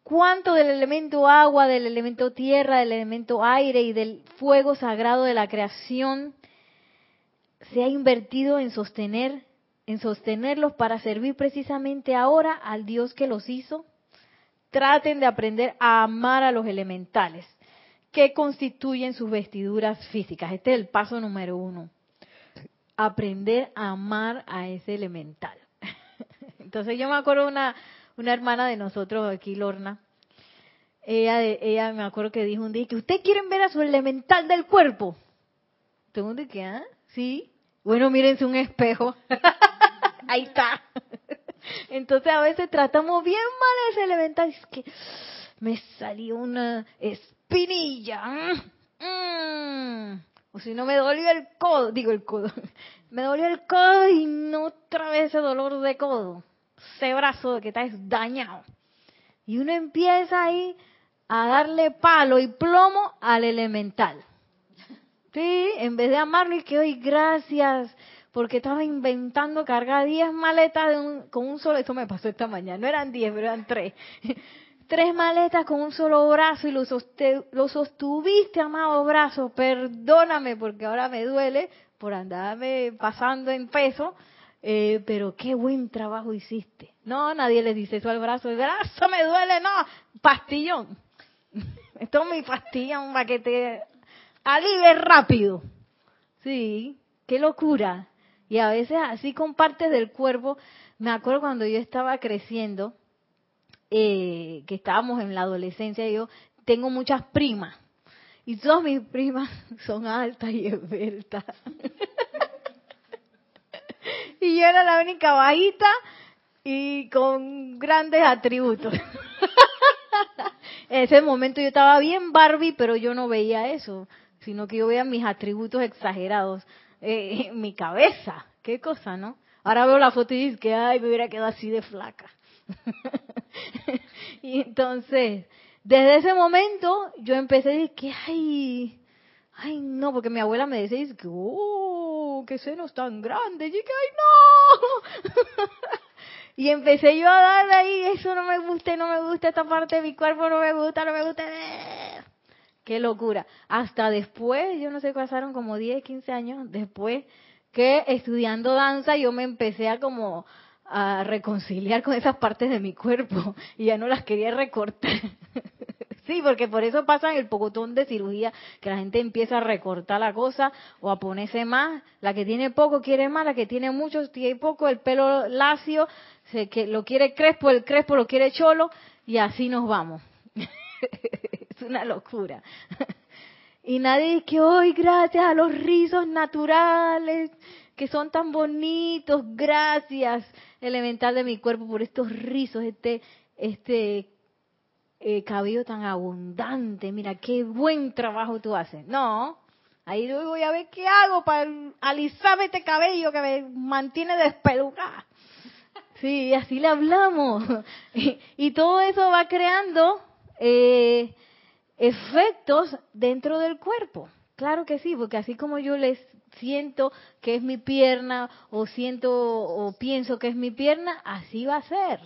[SPEAKER 1] cuánto del elemento agua, del elemento tierra, del elemento aire y del fuego sagrado de la creación se ha invertido en sostener, en sostenerlos para servir precisamente ahora al Dios que los hizo. Traten de aprender a amar a los elementales que constituyen sus vestiduras físicas. Este es el paso número uno. Aprender a amar a ese elemental. Entonces yo me acuerdo una, una hermana de nosotros aquí, Lorna, ella, ella me acuerdo que dijo un día que usted quieren ver a su elemental del cuerpo. Todo mundo que, ¿ah? Sí. Bueno, mírense un espejo. Ahí está. Entonces a veces tratamos bien mal ese elemental. Es que me salió una espinilla. Mm. O si no me dolió el codo, digo el codo. Me dolió el codo y no otra vez ese dolor de codo ese brazo que está dañado. Y uno empieza ahí a darle palo y plomo al elemental. Sí, en vez de amarlo y que hoy gracias, porque estaba inventando cargar 10 maletas con un solo, esto me pasó esta mañana, no eran 10, pero eran 3. Tres maletas con un solo brazo y lo, lo sostuviste, amado brazo, perdóname porque ahora me duele por andarme pasando en peso eh, pero qué buen trabajo hiciste. No, nadie le dice eso al brazo, el brazo me duele, no, pastillón. Esto es mi pastillón para que te alivie rápido. Sí, qué locura. Y a veces así con partes del cuerpo, me acuerdo cuando yo estaba creciendo, eh, que estábamos en la adolescencia, yo tengo muchas primas. Y todas mis primas son altas y esbeltas. y yo era la única bajita y con grandes atributos. en ese momento yo estaba bien Barbie, pero yo no veía eso, sino que yo veía mis atributos exagerados eh, en mi cabeza. Qué cosa, ¿no? Ahora veo la foto y digo que, ay, me hubiera quedado así de flaca. y entonces, desde ese momento yo empecé a decir que, ay, ay, no, porque mi abuela me decía, que, oh, qué senos tan grandes. Y que, ay, no. y empecé yo a darle ahí, eso no me gusta, no me gusta, esta parte de mi cuerpo no me gusta, no me gusta. Qué locura. Hasta después, yo no sé, pasaron como 10, 15 años después que estudiando danza yo me empecé a como a reconciliar con esas partes de mi cuerpo y ya no las quería recortar. Sí, porque por eso pasa el pocotón de cirugía, que la gente empieza a recortar la cosa o a ponerse más. La que tiene poco quiere más, la que tiene mucho tiene poco, el pelo lacio, se, que lo quiere crespo, el crespo lo quiere cholo, y así nos vamos. es una locura. Y nadie dice que hoy, gracias a los rizos naturales, que son tan bonitos, gracias, elemental de mi cuerpo, por estos rizos, este, este eh, cabello tan abundante. Mira, qué buen trabajo tú haces. No, ahí voy a ver qué hago para alisarme este cabello que me mantiene despelucada. Sí, así le hablamos. Y, todo eso va creando eh, efectos dentro del cuerpo. Claro que sí, porque así como yo les siento que es mi pierna o siento o pienso que es mi pierna, así va a ser.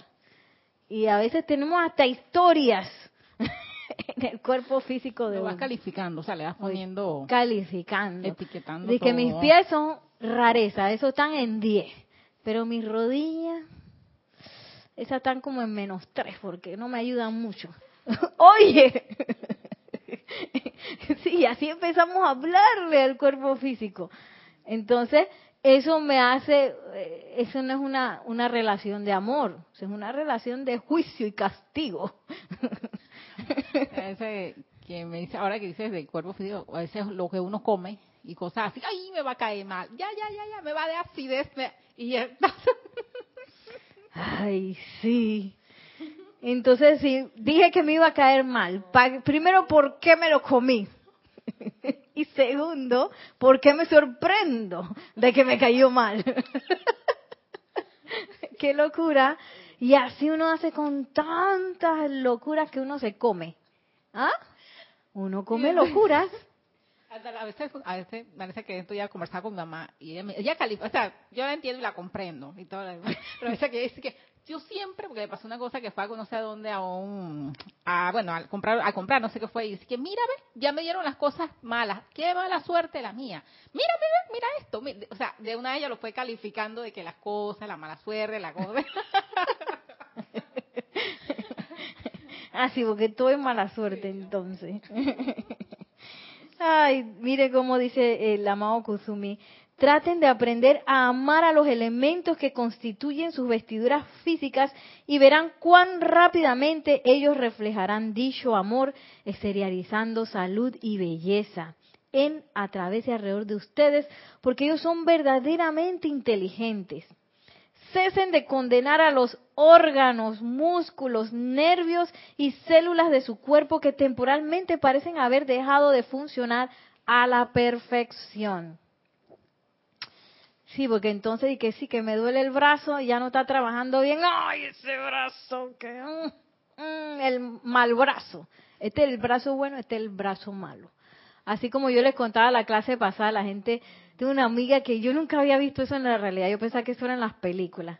[SPEAKER 1] Y a veces tenemos hasta historias en el cuerpo físico de
[SPEAKER 2] Lo vas calificando, o sea, le vas poniendo...
[SPEAKER 1] Calificando.
[SPEAKER 2] Etiquetando
[SPEAKER 1] De que mis pies son rareza, eso están en 10. Pero mis rodillas, esas están como en menos 3 porque no me ayudan mucho. Oye, sí, así empezamos a hablarle al cuerpo físico. Entonces, eso me hace, eh, eso no es una, una relación de amor, es una relación de juicio y castigo.
[SPEAKER 2] Ese que me dice, ahora que dices del cuerpo físico, a veces lo que uno come y cosas así, ay, me va a caer mal, ya, ya, ya, ya, me va de acidez, y
[SPEAKER 1] Ay, sí. Entonces, sí, dije que me iba a caer mal. Primero, ¿por qué me lo comí? y segundo, ¿por qué me sorprendo de que me cayó mal? qué locura. Y así uno hace con tantas locuras que uno se come. ¿Ah? Uno come locuras.
[SPEAKER 2] A veces, a veces parece que estoy a conversar con mi mamá y ella, me, ella o sea, yo la entiendo y la comprendo y todo, pero a veces que dice que yo siempre, porque le pasó una cosa que fue a no sé a dónde, a un, a, bueno, a comprar, a comprar, no sé qué fue, y dice que, mírame, ya me dieron las cosas malas, qué mala suerte la mía. Mira, mira, mira esto. O sea, de una de ellas lo fue calificando de que las cosas, la mala suerte, la cosa.
[SPEAKER 1] ah, sí, porque todo es mala suerte entonces. Ay, mire cómo dice el amado Kusumi. Traten de aprender a amar a los elementos que constituyen sus vestiduras físicas y verán cuán rápidamente ellos reflejarán dicho amor, exteriorizando salud y belleza en, a través y alrededor de ustedes, porque ellos son verdaderamente inteligentes. Cesen de condenar a los órganos, músculos, nervios y células de su cuerpo que temporalmente parecen haber dejado de funcionar a la perfección. Sí, porque entonces y que sí, que me duele el brazo, y ya no está trabajando bien. ¡Ay, ese brazo! que mm, mm, El mal brazo. Este es el brazo bueno, este es el brazo malo. Así como yo les contaba la clase pasada, la gente, tengo una amiga que yo nunca había visto eso en la realidad, yo pensaba que eso era en las películas.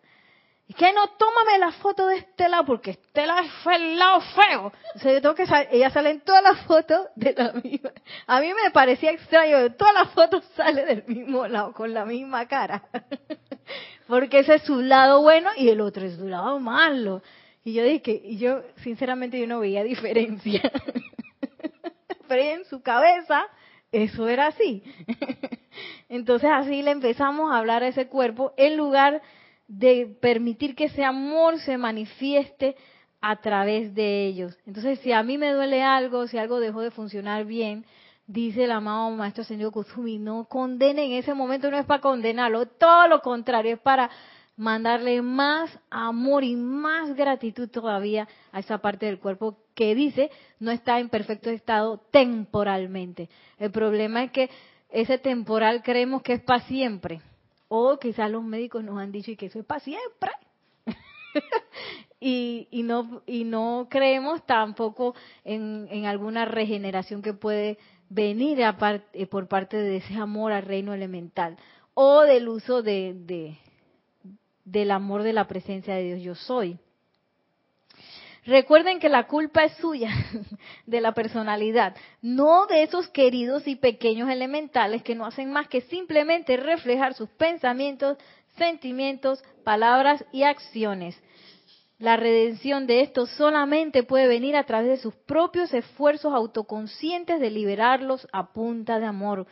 [SPEAKER 1] Y que no, tómame la foto de este lado, porque este lado es el lado feo. O sea, yo tengo que ella sale en todas las fotos de la misma. A mí me parecía extraño, todas las fotos sale del mismo lado, con la misma cara. porque ese es su lado bueno y el otro es su lado malo. Y yo dije, y yo, sinceramente, yo no veía diferencia. Pero en su cabeza, eso era así. Entonces así le empezamos a hablar a ese cuerpo en lugar permitir que ese amor se manifieste a través de ellos. Entonces, si a mí me duele algo, si algo dejó de funcionar bien, dice el amado Maestro Señor Kusumi, no condene en ese momento, no es para condenarlo, todo lo contrario, es para mandarle más amor y más gratitud todavía a esa parte del cuerpo que dice no está en perfecto estado temporalmente. El problema es que ese temporal creemos que es para siempre. O quizás los médicos nos han dicho que eso es para siempre. y, y, no, y no creemos tampoco en, en alguna regeneración que puede venir eh, por parte de ese amor al reino elemental o del uso de, de, del amor de la presencia de Dios yo soy. Recuerden que la culpa es suya, de la personalidad, no de esos queridos y pequeños elementales que no hacen más que simplemente reflejar sus pensamientos, sentimientos, palabras y acciones. La redención de estos solamente puede venir a través de sus propios esfuerzos autoconscientes de liberarlos a punta de amor.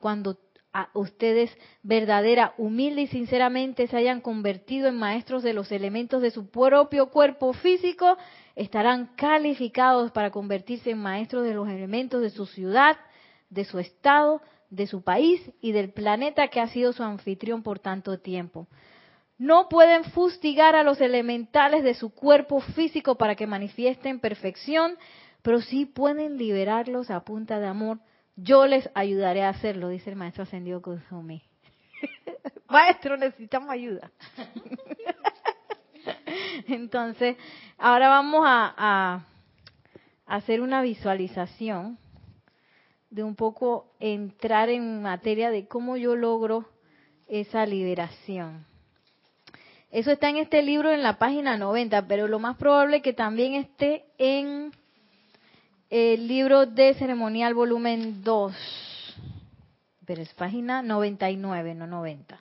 [SPEAKER 1] Cuando a ustedes verdadera, humilde y sinceramente se hayan convertido en maestros de los elementos de su propio cuerpo físico, estarán calificados para convertirse en maestros de los elementos de su ciudad, de su estado, de su país y del planeta que ha sido su anfitrión por tanto tiempo. No pueden fustigar a los elementales de su cuerpo físico para que manifiesten perfección, pero sí pueden liberarlos a punta de amor. Yo les ayudaré a hacerlo, dice el maestro ascendido Kusumi. maestro, necesitamos ayuda. Entonces, ahora vamos a, a, hacer una visualización de un poco entrar en materia de cómo yo logro esa liberación. Eso está en este libro en la página 90, pero lo más probable que también esté en el libro de ceremonial volumen 2. Pero es página 99, no 90.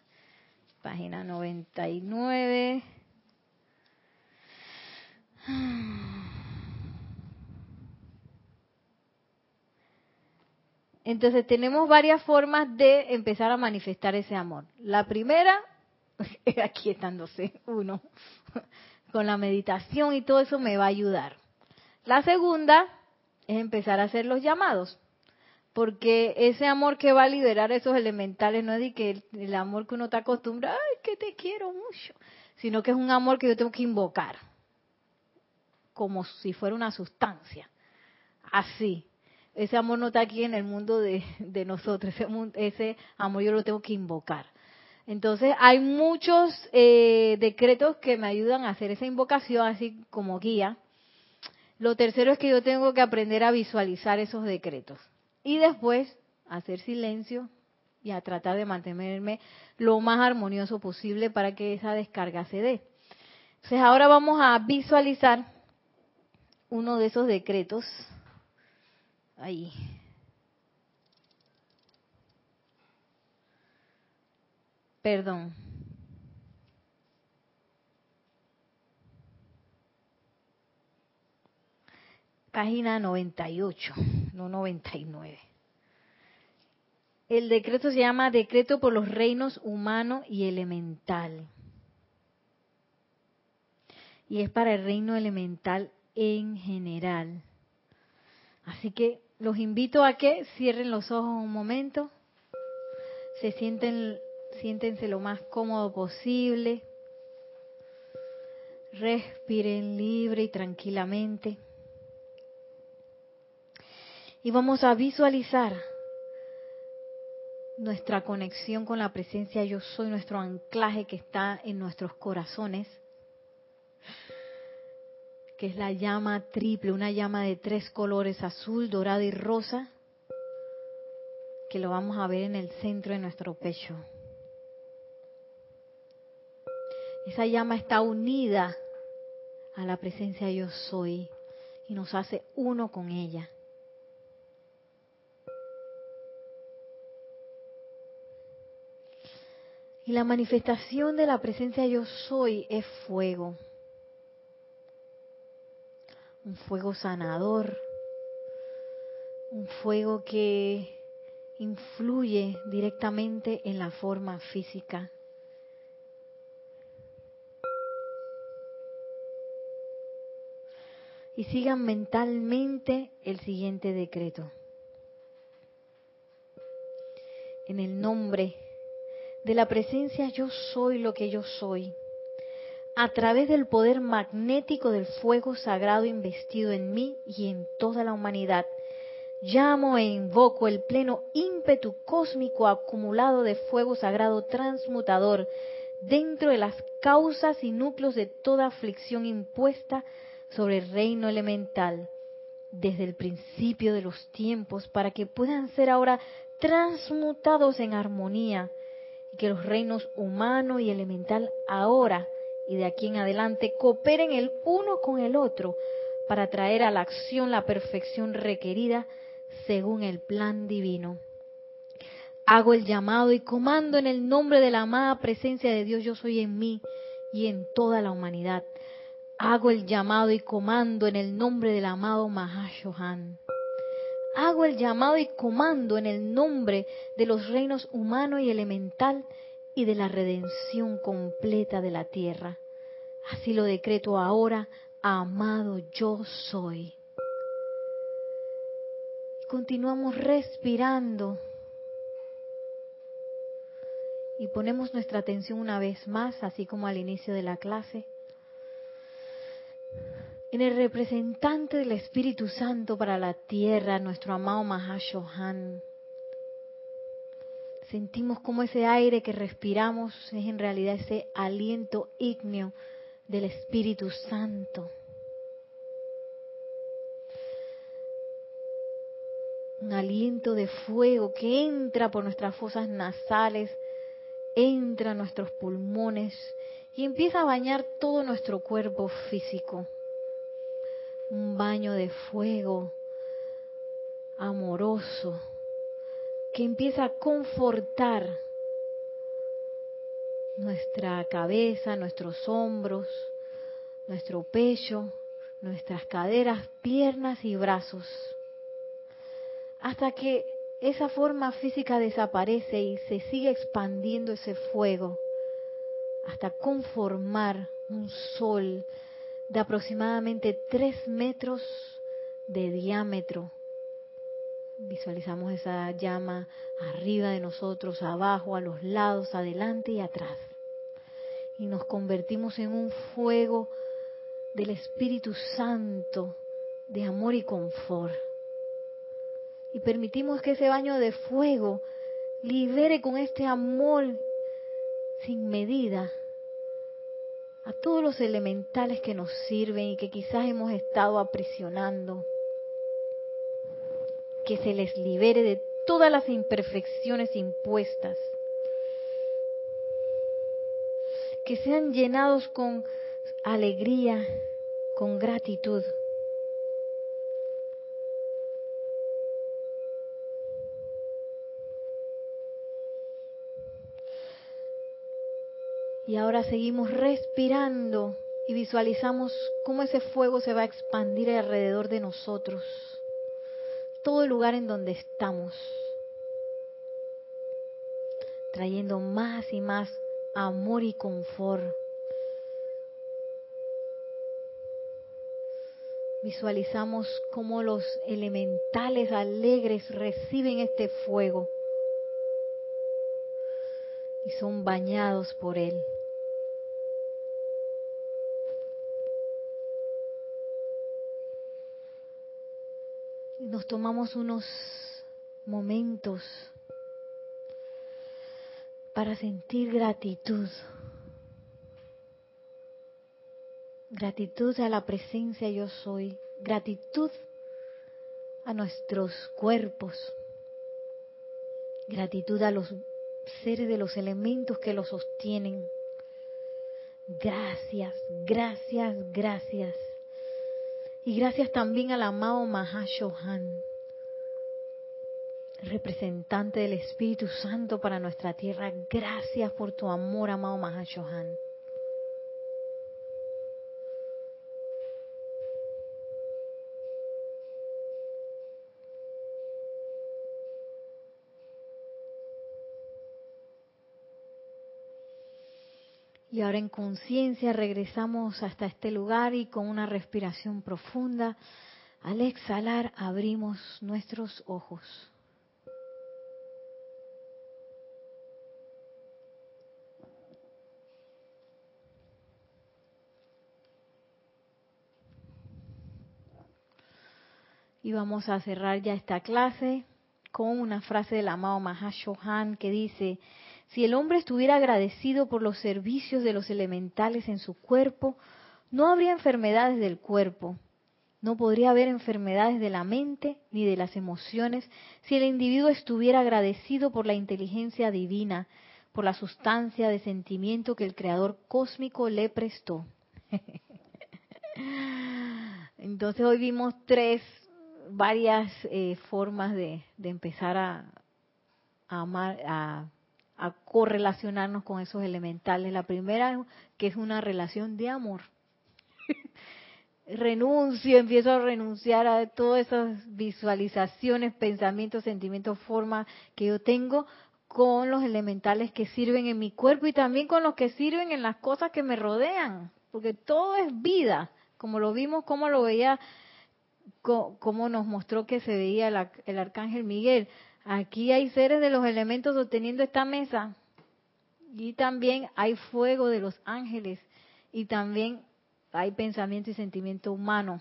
[SPEAKER 1] Página 99. Entonces tenemos varias formas de empezar a manifestar ese amor. La primera, aquí estándose uno, con la meditación y todo eso me va a ayudar. La segunda es empezar a hacer los llamados, porque ese amor que va a liberar esos elementales no es de que el, amor que uno está acostumbrado, ay, que te quiero mucho, sino que es un amor que yo tengo que invocar, como si fuera una sustancia, así ese amor no está aquí en el mundo de, nosotros, ese, amor yo lo tengo que invocar. Entonces hay muchos eh, decretos que me ayudan a hacer esa invocación así como guía. Lo tercero es que yo tengo que aprender a visualizar esos decretos y después hacer silencio y a tratar de mantenerme lo más armonioso posible para que esa descarga se dé. Entonces ahora vamos a visualizar uno de esos decretos Ahí. Perdón. Página 98, no 99. El decreto se llama Decreto por los reinos humano y elemental. Y es para el reino elemental en general. Así que los invito a que cierren los ojos un momento, se sienten, siéntense lo más cómodo posible, respiren libre y tranquilamente. Y vamos a visualizar nuestra conexión con la presencia yo soy, nuestro anclaje que está en nuestros corazones que es la llama triple, una llama de tres colores, azul, dorado y rosa, que lo vamos a ver en el centro de nuestro pecho. Esa llama está unida a la presencia yo soy y nos hace uno con ella. Y la manifestación de la presencia yo soy es fuego un fuego sanador, un fuego que influye directamente en la forma física. Y sigan mentalmente el siguiente decreto. En el nombre de la presencia yo soy lo que yo soy a través del poder magnético del fuego sagrado investido en mí y en toda la humanidad. Llamo e invoco el pleno ímpetu cósmico acumulado de fuego sagrado transmutador dentro de las causas y núcleos de toda aflicción impuesta sobre el reino elemental desde el principio de los tiempos para que puedan ser ahora transmutados en armonía y que los reinos humano y elemental ahora y de aquí en adelante cooperen el uno con el otro para traer a la acción la perfección requerida según el plan divino. Hago el llamado y comando en el nombre de la amada presencia de Dios yo soy en mí y en toda la humanidad. Hago el llamado y comando en el nombre del amado Mahashohan. Hago el llamado y comando en el nombre de los reinos humano y elemental y de la redención completa de la tierra. Así lo decreto ahora, amado yo soy. continuamos respirando. Y ponemos nuestra atención una vez más, así como al inicio de la clase, en el representante del Espíritu Santo para la tierra, nuestro amado Mahashohan. Sentimos como ese aire que respiramos es en realidad ese aliento ígneo del Espíritu Santo. Un aliento de fuego que entra por nuestras fosas nasales, entra a nuestros pulmones y empieza a bañar todo nuestro cuerpo físico. Un baño de fuego amoroso que empieza a confortar nuestra cabeza, nuestros hombros, nuestro pecho, nuestras caderas, piernas y brazos, hasta que esa forma física desaparece y se sigue expandiendo ese fuego hasta conformar un sol de aproximadamente tres metros de diámetro. Visualizamos esa llama arriba de nosotros, abajo, a los lados, adelante y atrás. Y nos convertimos en un fuego del Espíritu Santo de amor y confort y permitimos que ese baño de fuego libere con este amor sin medida a todos los elementales que nos sirven y que quizás hemos estado aprisionando. Que se les libere de todas las imperfecciones impuestas. Que sean llenados con alegría, con gratitud. Y ahora seguimos respirando y visualizamos cómo ese fuego se va a expandir alrededor de nosotros. Todo el lugar en donde estamos. Trayendo más y más amor y confort. Visualizamos cómo los elementales alegres reciben este fuego y son bañados por él. Nos tomamos unos momentos para sentir gratitud. Gratitud a la presencia yo soy. Gratitud a nuestros cuerpos. Gratitud a los seres de los elementos que los sostienen. Gracias, gracias, gracias. Y gracias también al amado Mahashohan, representante del Espíritu Santo para nuestra tierra. Gracias por tu amor, amado Mahashohan. Y ahora en conciencia regresamos hasta este lugar y con una respiración profunda, al exhalar abrimos nuestros ojos. Y vamos a cerrar ya esta clase con una frase del amado Mahashohan que dice, si el hombre estuviera agradecido por los servicios de los elementales en su cuerpo, no habría enfermedades del cuerpo, no podría haber enfermedades de la mente ni de las emociones si el individuo estuviera agradecido por la inteligencia divina, por la sustancia de sentimiento que el Creador cósmico le prestó. Entonces hoy vimos tres, varias eh, formas de, empezar a, a amar, a a correlacionarnos con esos elementales. La primera, que es una relación de amor. Renuncio, empiezo a renunciar a todas esas visualizaciones, pensamientos, sentimientos, formas que yo tengo con los elementales que sirven en mi cuerpo y también con los que sirven en las cosas que me rodean, porque todo es vida, como lo vimos, como lo veía cómo nos mostró que se veía el, arcángel Miguel. Aquí hay seres de los elementos sosteniendo esta mesa y también hay fuego de los ángeles y también hay pensamiento y sentimiento humano.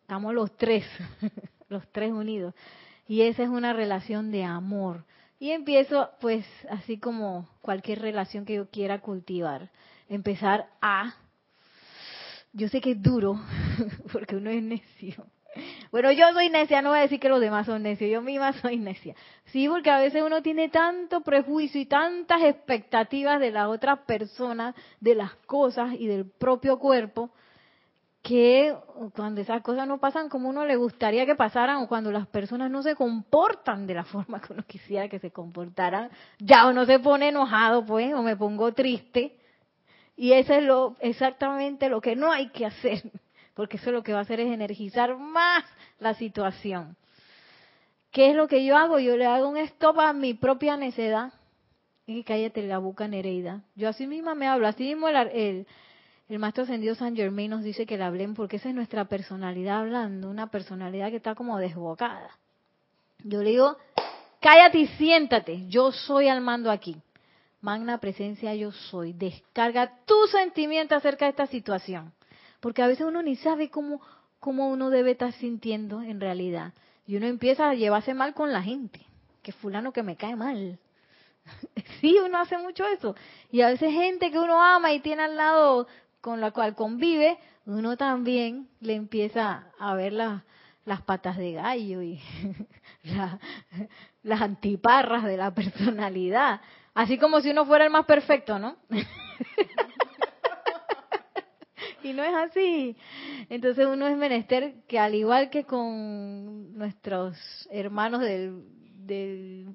[SPEAKER 1] Estamos los tres, los tres unidos. Y esa es una relación de amor. Y empiezo, pues, así como cualquier relación que yo quiera cultivar, empezar a... Yo sé que es duro, porque uno es necio. Bueno, yo soy necia, no voy a decir que los demás son necios, yo misma soy necia. Sí, porque a veces uno tiene tanto prejuicio y tantas expectativas de la otra persona, de las cosas y del propio cuerpo, que cuando esas cosas no pasan como uno le gustaría que pasaran o cuando las personas no se comportan de la forma que uno quisiera que se comportaran, ya uno se pone enojado pues o me pongo triste y eso es lo exactamente lo que no hay que hacer, porque eso lo que va a hacer es energizar más la situación. ¿Qué es lo que yo hago? Yo le hago un stop a mi propia necedad y cállate la boca Nereida. Yo así misma me hablo, así mismo el, el el maestro ascendido San Germain nos dice que la hablen porque esa es nuestra personalidad hablando, una personalidad que está como desbocada. Yo le digo, cállate y siéntate, yo soy al mando aquí. Magna presencia yo soy. Descarga tu sentimiento acerca de esta situación. Porque a veces uno ni sabe cómo, cómo uno debe estar sintiendo en realidad. Y uno empieza a llevarse mal con la gente. Que fulano que me cae mal. Sí, uno hace mucho eso. Y a veces gente que uno ama y tiene al lado con la cual convive, uno también le empieza a ver las patas de gallo y las antiparras de la personalidad. Así como si uno fuera el más perfecto, ¿no? y no es así. Entonces uno es menester que al igual que con nuestros hermanos del,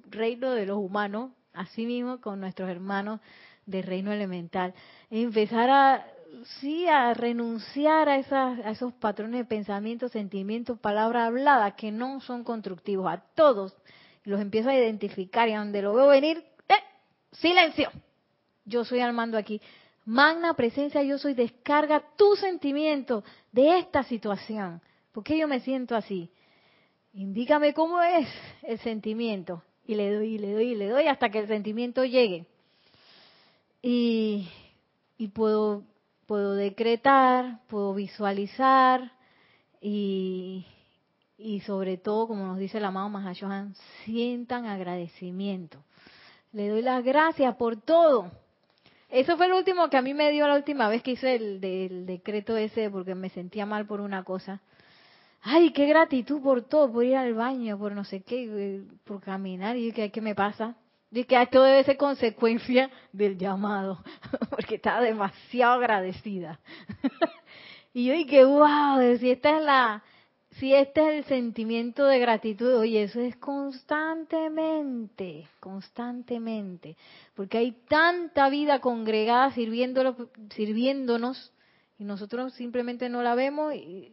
[SPEAKER 1] reino de los humanos, así mismo con nuestros hermanos del reino elemental, empezar a sí a renunciar a, esas, a esos patrones de pensamiento, sentimientos, palabras habladas que no son constructivos. A todos los empiezo a identificar y a donde lo veo venir, ¡eh! silencio. Yo soy al mando aquí. Magna presencia, yo soy, descarga tu sentimiento de esta situación. ¿Por qué yo me siento así? Indícame cómo es el sentimiento. Y le doy, y le doy, y le doy hasta que el sentimiento llegue. Y, y puedo puedo decretar, puedo visualizar y, y sobre todo, como nos dice el amado Mahashohan, sientan agradecimiento. Le doy las gracias por todo. Eso fue lo último que a mí me dio la última vez que hice el, del decreto ese porque me sentía mal por una cosa. Ay, qué gratitud por todo, por ir al baño, por no sé qué, por caminar. Y que ¿qué me pasa? Dice que esto debe ser consecuencia del llamado, porque estaba demasiado agradecida. y yo dije, wow, si esta es la, si este es el sentimiento de gratitud, oye, eso es constantemente, constantemente, porque hay tanta vida congregada sirviéndonos y nosotros simplemente no la vemos y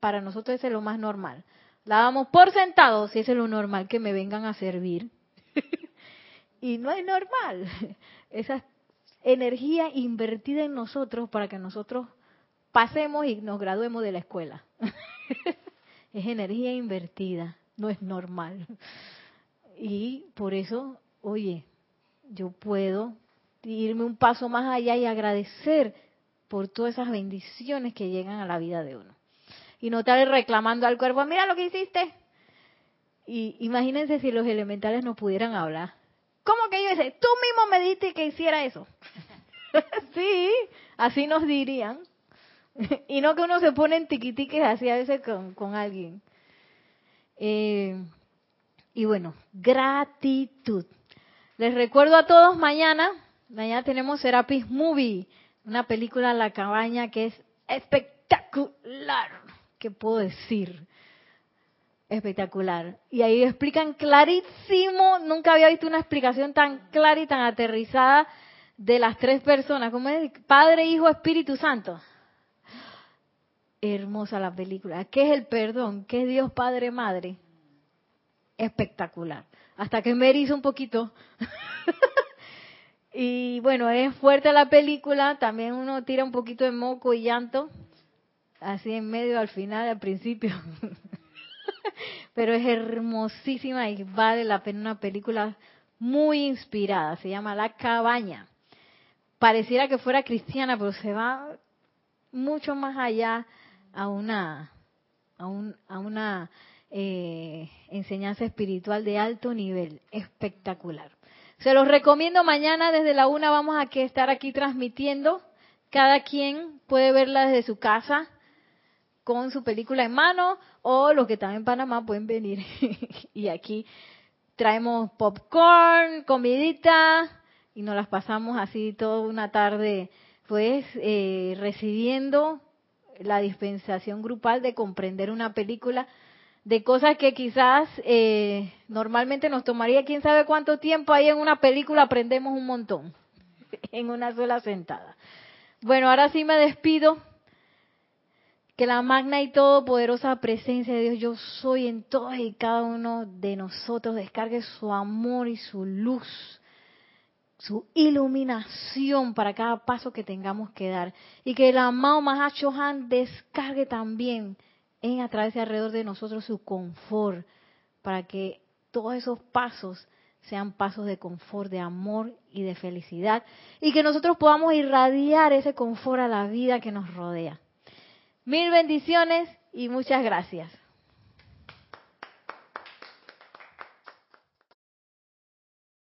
[SPEAKER 1] para nosotros ese es lo más normal. La damos por sentado, si es lo normal, que me vengan a servir. y no es normal. Esa energía invertida en nosotros para que nosotros pasemos y nos graduemos de la escuela. es energía invertida, no es normal. Y por eso, oye, yo puedo irme un paso más allá y agradecer por todas esas bendiciones que llegan a la vida de uno. Y no estar reclamando al cuerpo, mira lo que hiciste. Y imagínense si los elementales no pudieran hablar. ¿Cómo que yo hice? Tú mismo me diste que hiciera eso. sí, así nos dirían. y no que uno se pone en tiquitiques así a veces con, alguien. Eh, y bueno, gratitud. Les recuerdo a todos mañana, mañana tenemos Serapis Movie, una película La Cabaña que es espectacular. ¿Qué puedo decir? espectacular. Y ahí explican clarísimo, nunca había visto una explicación tan clara y tan aterrizada de las tres personas, como es Padre, Hijo, Espíritu Santo. Hermosa la película. ¿Qué es el perdón? ¿Qué es Dios Padre, Madre? Espectacular. Hasta que me hizo un poquito. y bueno, es fuerte la película, también uno tira un poquito de moco y llanto, así en medio, al final, al principio. Pero es hermosísima y vale la pena una película muy inspirada. Se llama La Cabaña. Pareciera que fuera cristiana, pero se va mucho más allá a una, a, un, a una eh, enseñanza espiritual de alto nivel, espectacular. Se los recomiendo mañana desde la una vamos a estar aquí transmitiendo. Cada quien puede verla desde su casa con su película en mano o los que están en Panamá pueden venir y aquí traemos popcorn, comidita y nos las pasamos así toda una tarde pues eh, recibiendo la dispensación grupal de comprender una película de cosas que quizás eh, normalmente nos tomaría quién sabe cuánto tiempo ahí en una película aprendemos un montón en una sola sentada. Bueno, ahora sí me despido que la magna y todopoderosa presencia de Dios, yo soy en todos y cada uno de nosotros, descargue su amor y su luz, su iluminación para cada paso que tengamos que dar. Y que el amado Mahacho Han descargue también en a través de alrededor de nosotros su confort, para que todos esos pasos sean pasos de confort, de amor y de felicidad, y que nosotros podamos irradiar ese confort a la vida que nos rodea. Mil bendiciones y muchas gracias.